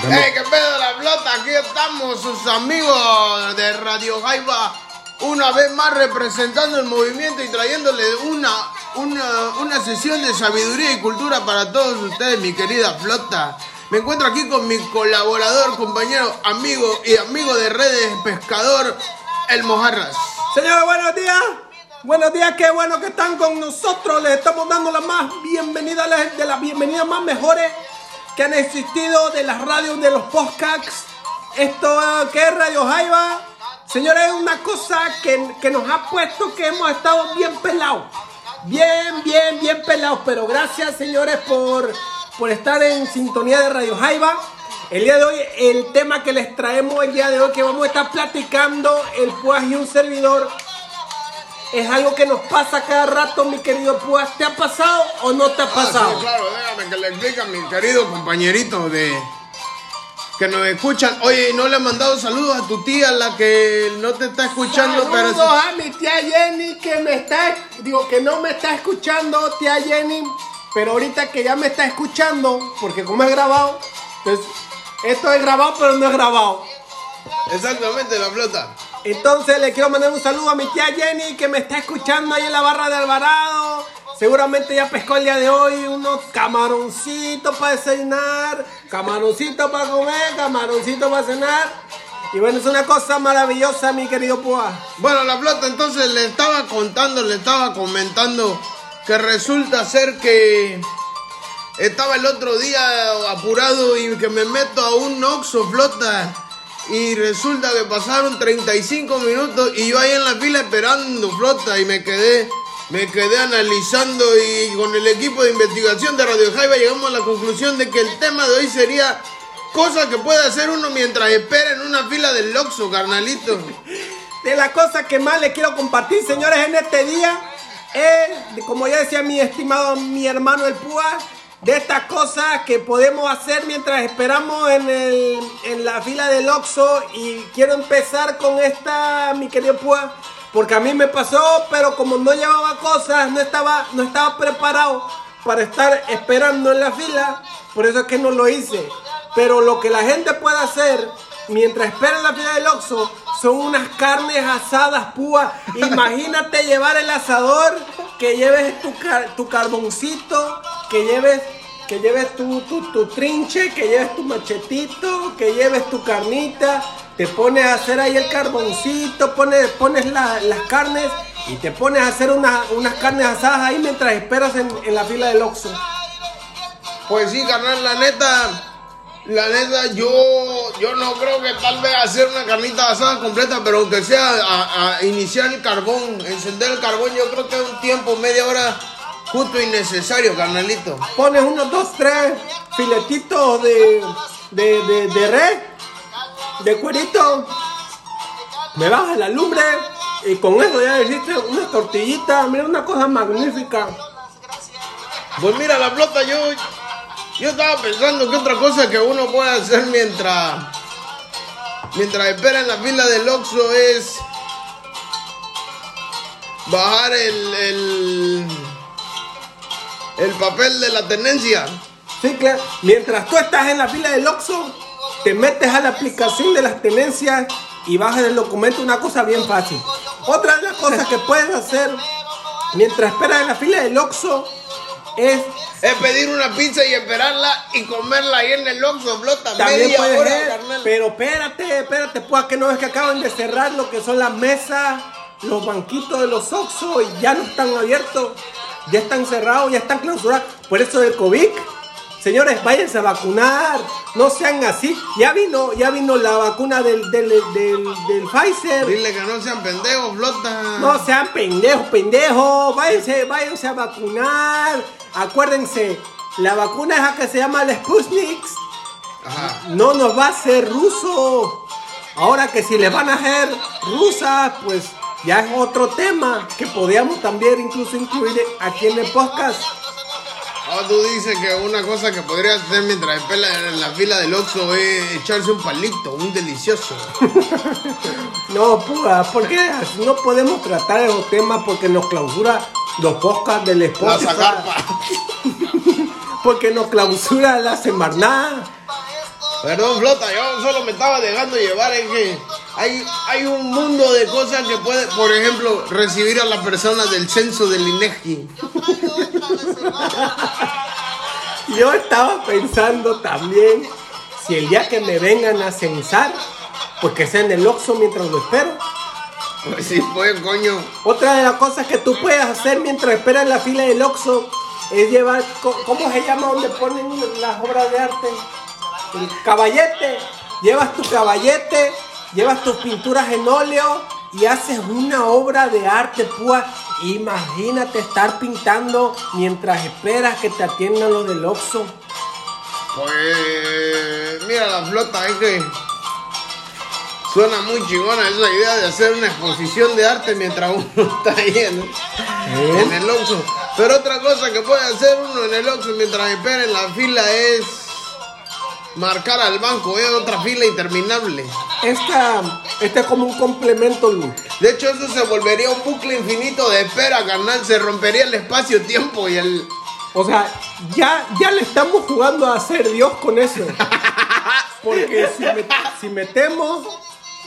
¡Hey, qué pedo la flota! Aquí estamos, sus amigos de Radio Jaiba, una vez más representando el movimiento y trayéndole una, una, una sesión de sabiduría y cultura para todos ustedes, mi querida flota. Me encuentro aquí con mi colaborador, compañero, amigo y amigo de redes, pescador, el Mojarras. Señores, buenos días. Buenos días, qué bueno que están con nosotros. Les estamos dando la más bienvenida, de las bienvenidas más mejores que han existido de las radios de los podcasts. Esto que es Radio Jaiba. Señores, es una cosa que, que nos ha puesto que hemos estado bien pelados. Bien, bien, bien pelados. Pero gracias, señores, por, por estar en sintonía de Radio Jaiba. El día de hoy, el tema que les traemos el día de hoy, que vamos a estar platicando, el Puas y un servidor, es algo que nos pasa cada rato, mi querido Puas. ¿Te ha pasado o no te ha pasado? Ah, sí, claro, déjame que le explique a mi querido compañerito de que nos escuchan. Oye, no le he mandado saludos a tu tía, la que no te está escuchando, pero Saludos a mi tía Jenny que me está, digo que no me está escuchando, tía Jenny, pero ahorita que ya me está escuchando, porque como es grabado, entonces esto es grabado pero no es grabado. exactamente la flota. Entonces le quiero mandar un saludo a mi tía Jenny que me está escuchando ahí en la barra de Alvarado. Seguramente ya pescó el día de hoy unos camaroncitos para desayunar, camaroncitos para comer, camaroncitos para cenar. Y bueno, es una cosa maravillosa, mi querido Pua. Bueno, la flota, entonces le estaba contando, le estaba comentando que resulta ser que estaba el otro día apurado y que me meto a un Oxo flota y resulta que pasaron 35 minutos y yo ahí en la fila esperando flota y me quedé me quedé analizando y con el equipo de investigación de Radio Jaiba llegamos a la conclusión de que el tema de hoy sería cosas que puede hacer uno mientras espera en una fila del Oxxo, carnalito. De la cosa que más les quiero compartir, señores, en este día es, como ya decía mi estimado mi hermano el Púa, de estas cosas que podemos hacer mientras esperamos en, el, en la fila del Oxxo y quiero empezar con esta, mi querido Púa, porque a mí me pasó, pero como no llevaba cosas, no estaba, no estaba preparado para estar esperando en la fila, por eso es que no lo hice. Pero lo que la gente puede hacer mientras espera en la fila del Oxxo son unas carnes asadas púa. Imagínate llevar el asador, que lleves tu, tu carboncito, que lleves, que lleves tu, tu, tu trinche, que lleves tu machetito, que lleves tu carnita. Te pones a hacer ahí el carboncito, pones, pones la- las carnes y te pones a hacer una- unas carnes asadas ahí mientras esperas en, en la fila del Oxxo. Pues sí, carnal, la neta, la neta, yo, yo no creo que tal vez hacer una carnita asada completa, pero aunque sea a, a iniciar el carbón, encender el carbón, yo creo que es un tiempo, media hora justo y necesario, carnalito. pones unos dos, tres filetitos de, de, de, de res, de cuerito, me bajas la lumbre y con eso ya hiciste una tortillita, mira una cosa magnífica. Pues mira, la flota, yo, yo estaba pensando que otra cosa que uno puede hacer mientras, mientras espera en la fila del Oxxo es bajar el, el, el papel de la tenencia. Sí, claro. Mientras tú estás en la fila del Oxxo, te metes a la aplicación de las tenencias y bajas el documento, una cosa bien fácil. Otra de las cosas que puedes hacer mientras esperas en la fila del Oxxo es Es pedir una pizza y esperarla y comerla ahí en el Oxxo, flota, También media puede hora, ser, carnal. pero espérate, espérate, pues que no ves que acaban de cerrar lo que son las mesas, los banquitos de los Oxxo y ya no están abiertos, ya están cerrados, ya están clausurados. Por eso del COVID, señores, váyanse a vacunar, no sean así. Ya vino, ya vino la vacuna del, del, del, del Pfizer. Dile que no sean pendejos, flota. No sean pendejos, pendejos. Váyanse, váyanse a vacunar. Acuérdense, la vacuna es la que se llama la Sputnik Ajá. no nos va a hacer ruso. Ahora que si les van a hacer rusas, pues ya es otro tema que podríamos también incluso incluir aquí en el podcast. Ah, tú dices que una cosa que podría hacer mientras espera en la fila del Oxxo es echarse un palito, un delicioso. No, pura, porque así no podemos tratar esos temas porque nos clausura los podcasts del La Spotify. zagarpa. Porque nos clausura la semana. Perdón, Flota, yo solo me estaba dejando llevar. Es que hay, hay un mundo de cosas que puede, por ejemplo, recibir a la persona del censo del INEGI. Yo estaba pensando también si el día que me vengan a censar, pues que sea en el Oxxo mientras lo espero. Pues sí, pues, coño. Otra de las cosas que tú puedes hacer mientras esperas en la fila del Oxxo es llevar, ¿cómo se llama donde ponen las obras de arte? El caballete. Llevas tu caballete, llevas tus pinturas en óleo y haces una obra de arte, púa. Imagínate estar pintando mientras esperas que te atiendan los del Oxxo. Pues, mira la flota, es que suena muy chingona esa idea de hacer una exposición de arte mientras uno está ahí en, en el Oxxo. Pero otra cosa que puede hacer uno en el Oxxo mientras espera en la fila es marcar al banco, es otra fila interminable. Esta, este es como un complemento, Luis. De hecho, eso se volvería un bucle infinito de espera, carnal. Se rompería el espacio-tiempo y el... O sea, ya, ya le estamos jugando a ser Dios con eso. Porque si, met- si metemos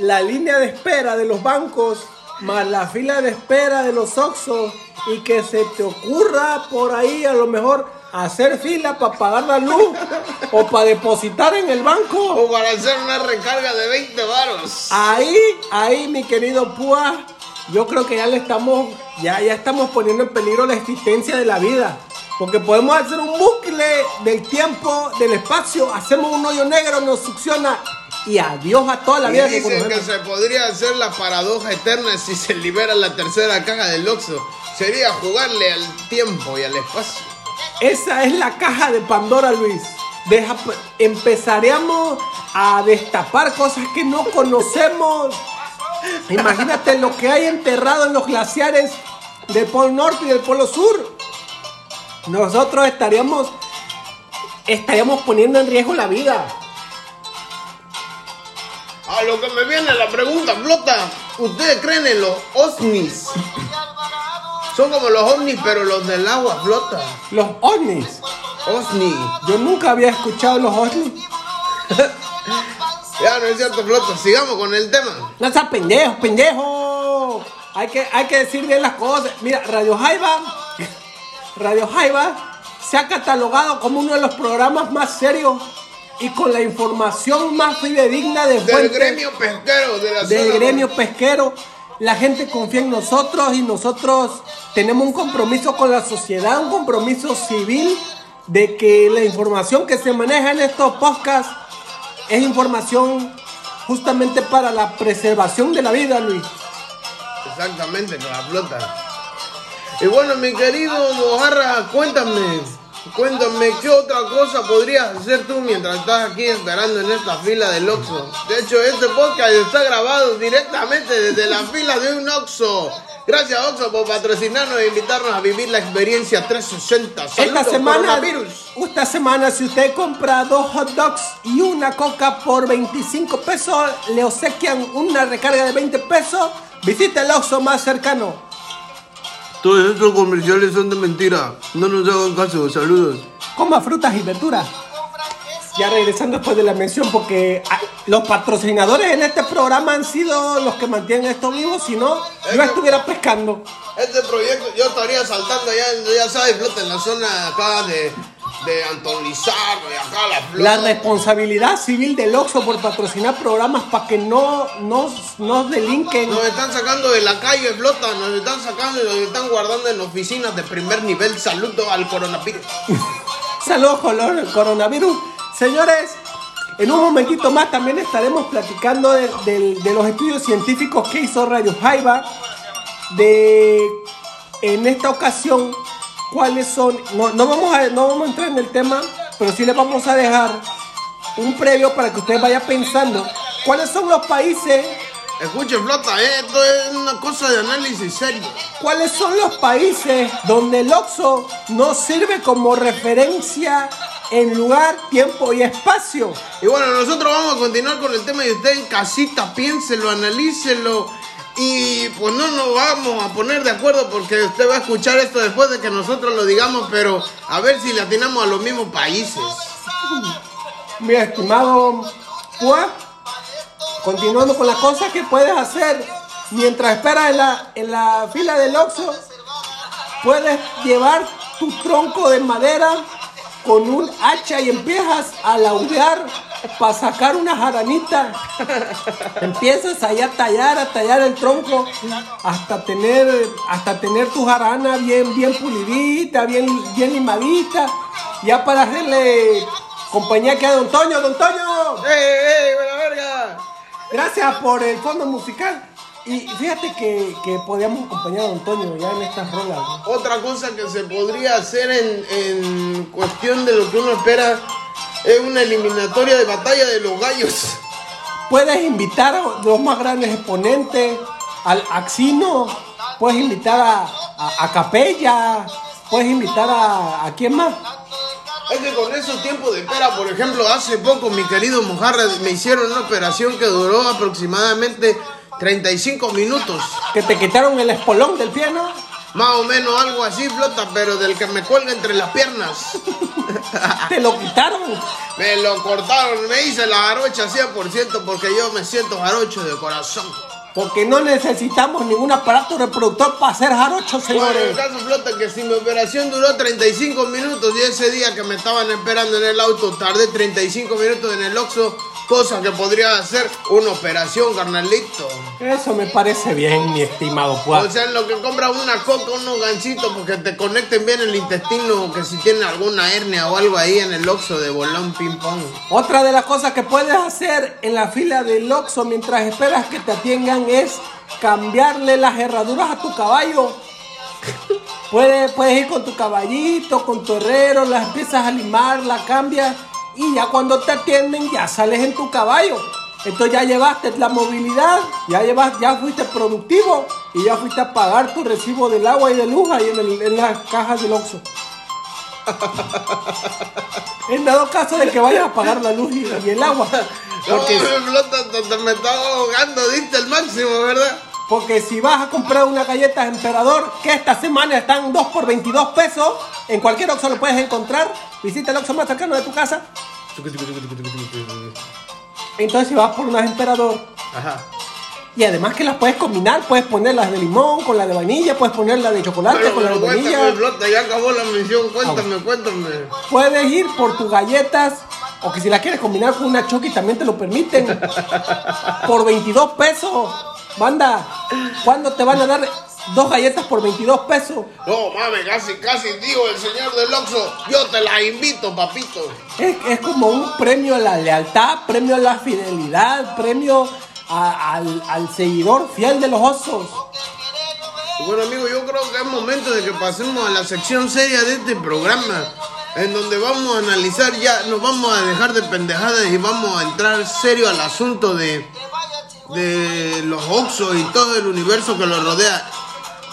la línea de espera de los bancos más la fila de espera de los Oxxos y que se te ocurra por ahí a lo mejor hacer fila para pagar la luz o para depositar en el banco. O para hacer una recarga de 20 varos. Ahí, ahí, mi querido Púa, yo creo que ya le estamos, ya, ya estamos poniendo en peligro la existencia de la vida. Porque podemos hacer un bucle del tiempo, del espacio, hacemos un hoyo negro, nos succiona y adiós a toda la Y vida que dicen que conocemos. se podría hacer la paradoja eterna si se libera la tercera caja del Oxxo. Sería jugarle al tiempo y al espacio. Esa es la caja de Pandora, Luis. Deja, empezaríamos a destapar cosas que no conocemos. Imagínate lo que hay enterrado en los glaciares del Polo Norte y del Polo Sur. Nosotros estaríamos, estaríamos poniendo en riesgo la vida. A lo que me viene la pregunta, flota. ¿Ustedes creen en los ovnis? Son como los ovnis, pero los del agua, flota. Los ovnis. Ovni. Yo nunca había escuchado los ovnis. Ya no es cierto, flota. Sigamos con el tema. No seas pendejo, pendejo. Hay que, hay que decir bien las cosas. Mira, Radio Jaiba, Radio Jaiba se ha catalogado como uno de los programas más serios y con la información más fidedigna de Del gremio pesquero de la del zona- gremio pesquero. La gente confía en nosotros y nosotros tenemos un compromiso con la sociedad, un compromiso civil de que la información que se maneja en estos podcasts es información justamente para la preservación de la vida, Luis. Exactamente, con la flota. Y bueno, mi querido Mojarra, cuéntame, cuéntame qué otra cosa podrías hacer tú mientras estás aquí esperando en esta fila del Oxxo. De hecho, este podcast está grabado directamente desde la fila de un Oxxo. Gracias Oxxo por patrocinarnos e invitarnos a vivir la experiencia 360. Saludos, Esta semana, coronavirus. esta semana, si usted compra dos hot dogs y una coca por 25 pesos, le obsequian una recarga de 20 pesos. Visita el Oxxo más cercano. Todos estos comerciales son de mentira. No nos hagan caso. Saludos. Coma frutas y verduras. Ya regresando después de la mención, porque ah, los patrocinadores en este programa han sido los que mantienen esto vivo, si no, yo estuviera pescando. Este proyecto yo estaría saltando allá, ya sabes, flota en la zona acá de, de Anton Lizardo y acá la flota. La responsabilidad civil del Oxxo por patrocinar programas para que no nos, nos delinquen. Nos están sacando de la calle, flota, nos están sacando y nos están guardando en oficinas de primer nivel. Saludo al coronavirus. Saludos color- coronavirus. Señores, en un momentito más también estaremos platicando de, de- de los estudios científicos que hizo Radio Jaiba. De en esta ocasión, cuáles son. No, no vamos a, no vamos a entrar en el tema, pero sí les vamos a dejar un previo para que usted vaya pensando cuáles son los países Escuchen, flota, eh, esto es una cosa de análisis serio. ¿Cuáles son los países donde el OXO no sirve como referencia en lugar, tiempo y espacio? Y bueno, nosotros vamos a continuar con el tema y usted en casita piénselo, analícelo. Y pues no nos vamos a poner de acuerdo porque usted va a escuchar esto después de que nosotros lo digamos, pero a ver si le atinamos a los mismos países. mi estimado Pua, continuando con las cosas que puedes hacer mientras esperas en la, en la fila del Oxxo, puedes llevar tu tronco de madera con un hacha y empiezas a laudear para sacar una jaranita. Empiezas ahí a tallar, a tallar el tronco hasta tener, hasta tener tu jarana bien, bien pulidita, bien, bien limadita. Ya para hacerle compañía que a Don Toño, Don Toño. ¡Ey, ey, buena verga! Gracias por el fondo musical. Y fíjate que, que podíamos acompañar a Don Toño ya en estas rolas. Otra cosa que se podría hacer en, en cuestión de lo que uno espera es una eliminatoria de batalla de los gallos. Puedes invitar a los más grandes exponentes, al Axino, puedes invitar a, a, a Capella, puedes invitar a, a quién más. Es que con esos tiempos de espera, por ejemplo, hace poco mi querido Mojarra me hicieron una operación que duró aproximadamente 35 minutos. Que te quitaron el espolón del pie, ¿no? Más o menos algo así, flota, pero del que me cuelga entre las piernas. Te lo quitaron. Me lo cortaron, me hice la jarocha 100% porque yo me siento jarocho de corazón. Porque no necesitamos ningún aparato reproductor para hacer jarochos, Bueno, el señores. caso flota que si mi operación duró 35 minutos y ese día que me estaban esperando en el auto tardé 35 minutos en el Oxxo, cosa que podría hacer una operación, carnalito. Eso me parece bien, mi estimado O Pua. sea, en lo que compras una coca, unos ganchitos, porque te conecten bien el intestino, que si tienen alguna hernia o algo ahí en el Oxxo de bolón ping pong. Otra de las cosas que puedes hacer en la fila del Oxxo mientras esperas que te atiendan es cambiarle las herraduras a tu caballo. Puedes, puedes ir con tu caballito, con tu herrero, las empiezas a limar, la cambias y ya cuando te atienden ya sales en tu caballo. Entonces ya llevaste la movilidad, ya llevas, ya fuiste productivo y ya fuiste a pagar tu recibo del agua y de luz ahí en, el- en las cajas del Oxxo. En dado caso de que vayas a pagar la luz y, y el agua. No, Porque, te me estaba ahogando, diste el máximo, ¿verdad? porque si vas a comprar unas galletas Emperador, que esta semana están 2 por 22 pesos, en cualquier Oxxo lo puedes encontrar. Visita el Oxxo más cercano de tu casa. Entonces si vas por unas Emperador, Ajá. y además que las puedes combinar, puedes poner las de limón con la de vainilla, puedes poner la de chocolate Pero, con la de pero vainilla. flota, ya acabó la misión, cuéntame, cuéntame. Puedes ir por tus galletas, o que si la quieres combinar con una choque también te lo permiten. por 22 pesos. Banda, ¿cuándo te van a dar dos galletas por 22 pesos? No, mames, casi, casi digo el señor del Oxxo, yo te la invito, papito. Es, es como un premio a la lealtad, premio a la fidelidad, premio a- al, al seguidor fiel de los osos. Bueno, amigo, yo creo que es momento de que pasemos a la sección seria de este programa, en donde vamos a analizar ya, nos vamos a dejar de pendejadas y vamos a entrar serio al asunto de, de los Oxxo y todo el universo que los rodea.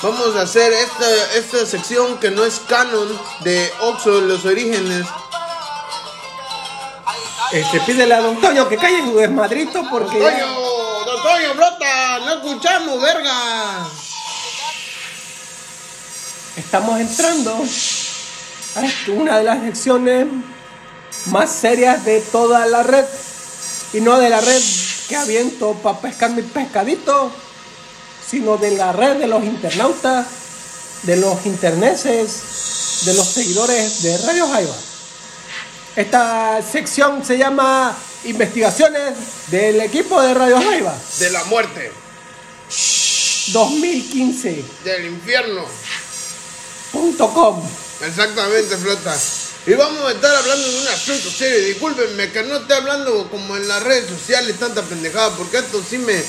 Vamos a hacer esta, esta sección que no es canon de Oxxo, los orígenes. Este, pídele a Don Toño que calle su desmadrito porque... ya- Toño, don Toño, flota, no escuchamos, verga. Estamos entrando a una de las secciones más serias de toda la red. Y no de la red que aviento para pescar mi pescadito, sino de la red de los internautas, de los interneses, de los seguidores de Radio Jaiba. Esta sección se llama Investigaciones del equipo de Radio Jaiba De la muerte, 2015.com. del infierno. Exactamente, flota. Y vamos a estar hablando de un asunto serio. Discúlpenme que no esté hablando como en las redes sociales tanta pendejada, porque esto sí me,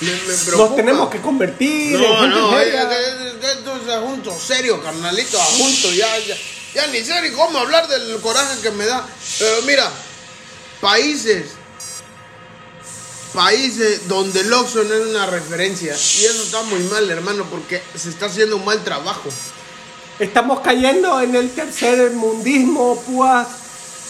me, me preocupa. Nos tenemos que convertir en No, gente no, es- es asunto serio, carnalito, asunto. Ya, ya, ya ni sé ni cómo hablar del coraje que me da. Pero mira, países, países donde el Oxxo no es una referencia. Y eso está muy mal, hermano, porque se está haciendo un mal trabajo. Estamos cayendo en el tercer mundismo, pues.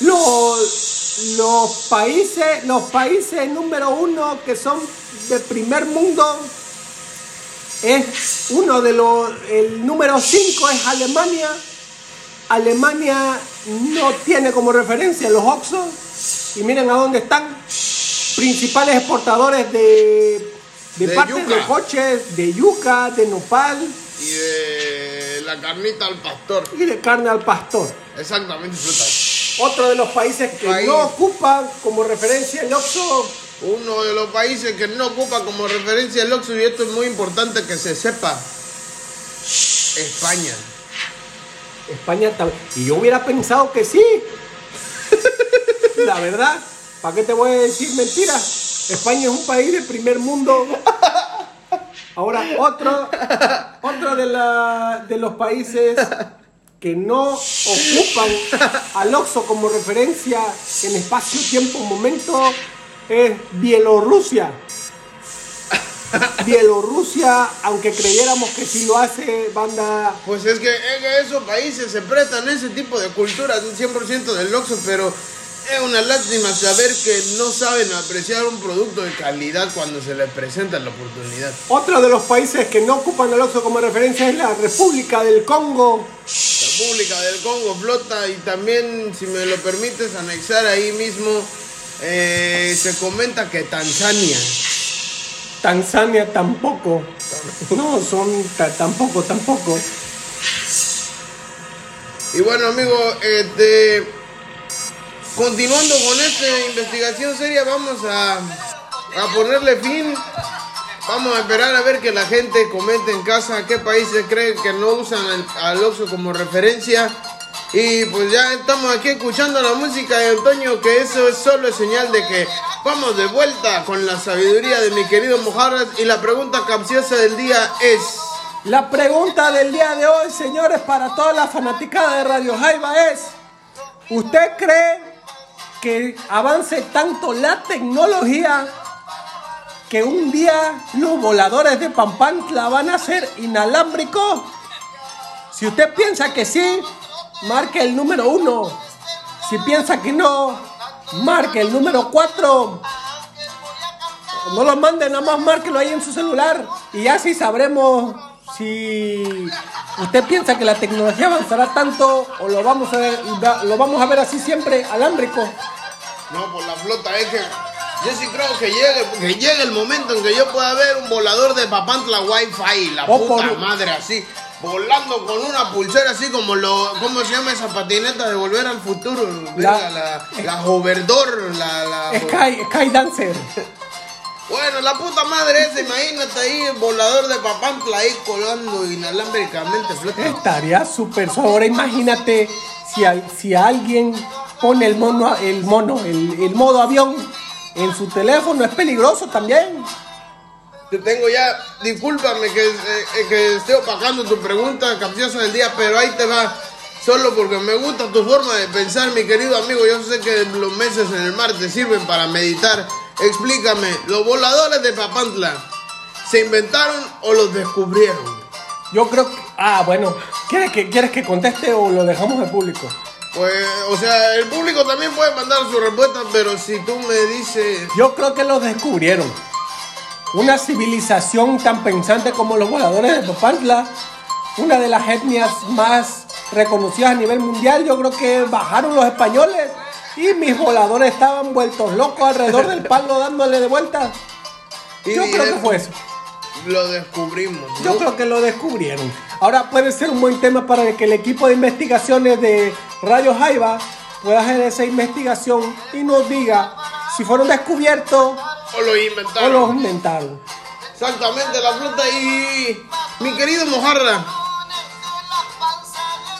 Los, los países, los países número uno que son de primer mundo es uno de los, el número cinco es Alemania. Alemania no tiene como referencia los Oxxo. y miren a dónde están. Principales exportadores de, de, De partes yuca. de coches, de yuca, de nopal Y de la carnita al pastor. y de carne al pastor. Exactamente, fruta. Otro de los países que País. no ocupan como referencia el Oxxo, Uno de los países que no ocupa como referencia el Oxxo, y esto es muy importante que se sepa, España. España también. Y yo hubiera pensado que sí. La verdad, ¿para qué te voy a decir mentiras? España es un país de primer mundo. Ahora, otro, otro de, la- de los países que no ocupan al Oxxo como referencia en espacio, tiempo, momento es Bielorrusia. Bielorrusia, aunque creyéramos que sí lo hace, banda Pues es que, que esos países se prestan ese tipo de cultura, un 100% del Oxxo, pero es una lástima saber que no saben apreciar un producto de calidad cuando se les presenta la oportunidad. Otro de los países que no ocupan el Oxxo como referencia es la República del Congo. República del Congo flota y también, si me lo permites, anexar ahí mismo, eh, se comenta que Tanzania. Tanzania tampoco. No, son ta- tampoco, tampoco. Y bueno, amigo, este, continuando con esta investigación seria, vamos a, a ponerle fin. Vamos a esperar a ver que la gente comente en casa qué países creen que no usan al, al Oxxo como referencia. Y pues ya estamos aquí escuchando la música de Antonio, que eso es solo señal de que vamos de vuelta con la sabiduría de mi querido Mojarras. Y la pregunta capciosa del día es... La pregunta del día de hoy, señores, para toda la fanaticada de Radio Jaiba es, ¿usted cree que avance tanto la tecnología que un día los voladores de Pampantla van a ser inalámbricos? Si usted piensa que sí, marque el número uno. Si piensa que no, marque el número cuatro. No lo mande, nada más márquelo ahí en su celular y ya sí sabremos si usted piensa que la tecnología avanzará tanto o lo vamos a ver, lo vamos a ver así siempre alámbrico. No, por la flota es que yo sí creo que llegue, que llegue el momento en que yo pueda ver un volador de Papantla Wi-Fi, la O puta por- madre así, volando con una pulsera así como lo, ¿cómo se llama esa patineta de volver al futuro? La, la, hoverdoor, la, la Sky, Sky Dancer. bueno, la puta madre esa, imagínate ahí el volador de Papantla ahí colando inalámbricamente flota. Estaría súper. Ahora imagínate si, si alguien pone el mono, el mono, el, el modo avión en su teléfono, es peligroso también. Te tengo ya, discúlpame que, eh, que esté opacando tu pregunta capciosa del día, pero ahí te va. Solo porque me gusta tu forma de pensar, mi querido amigo. Yo sé que los meses en el mar te sirven para meditar. Explícame, ¿los voladores de Papantla se inventaron o los descubrieron? Yo creo que. Ah, bueno. ¿Quieres que, ¿Quieres que conteste o lo dejamos al público? Pues, o sea, el público también puede mandar su respuesta, pero si tú me dices... Yo creo que los descubrieron. Una civilización tan pensante como los voladores de Popantla, una de las etnias más reconocidas a nivel mundial, yo creo que bajaron los españoles y mis voladores estaban vueltos locos alrededor del palo dándole de vuelta. y Yo creo que fue eso. Lo descubrimos, ¿no? Yo creo que lo descubrieron. Ahora puede ser un buen tema para que el equipo de investigaciones de Radio Jaiba pueda hacer esa investigación y nos diga si fueron descubiertos O lo o inventaron. los inventaron. Exactamente, la flota y mi querido Mojarra.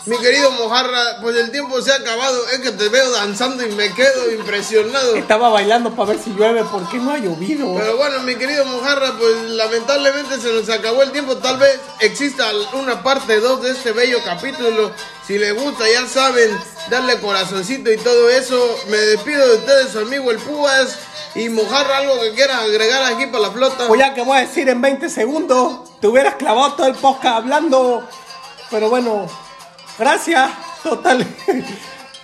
Mi querido Mojarra, pues el tiempo se ha acabado. Es que te veo danzando y me quedo impresionado. Estaba bailando para ver si llueve porque no ha llovido. Pero bueno, mi querido Mojarra, pues lamentablemente se nos acabó el tiempo. Tal vez exista una parte 2 de este bello capítulo. Si les gusta, ya saben, darle corazoncito y todo eso. Me despido de ustedes, su amigo el Púas. Y Mojarra, algo que quieras agregar aquí para la flota. Pues ya que voy a decir en 20 segundos, te hubieras clavado todo el podcast hablando. Pero bueno, gracias. Total.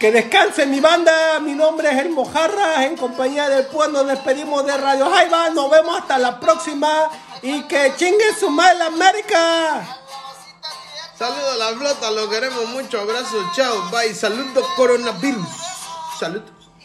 Que descanse mi banda. Mi nombre es El Mojarra. En compañía del pueblo despedimos de Radio Jaiba. Nos vemos hasta la próxima. Y que chingue su madre América. Saludos a la flota, lo queremos mucho. Abrazo, chao, bye. Saludos, coronavirus. Saludos.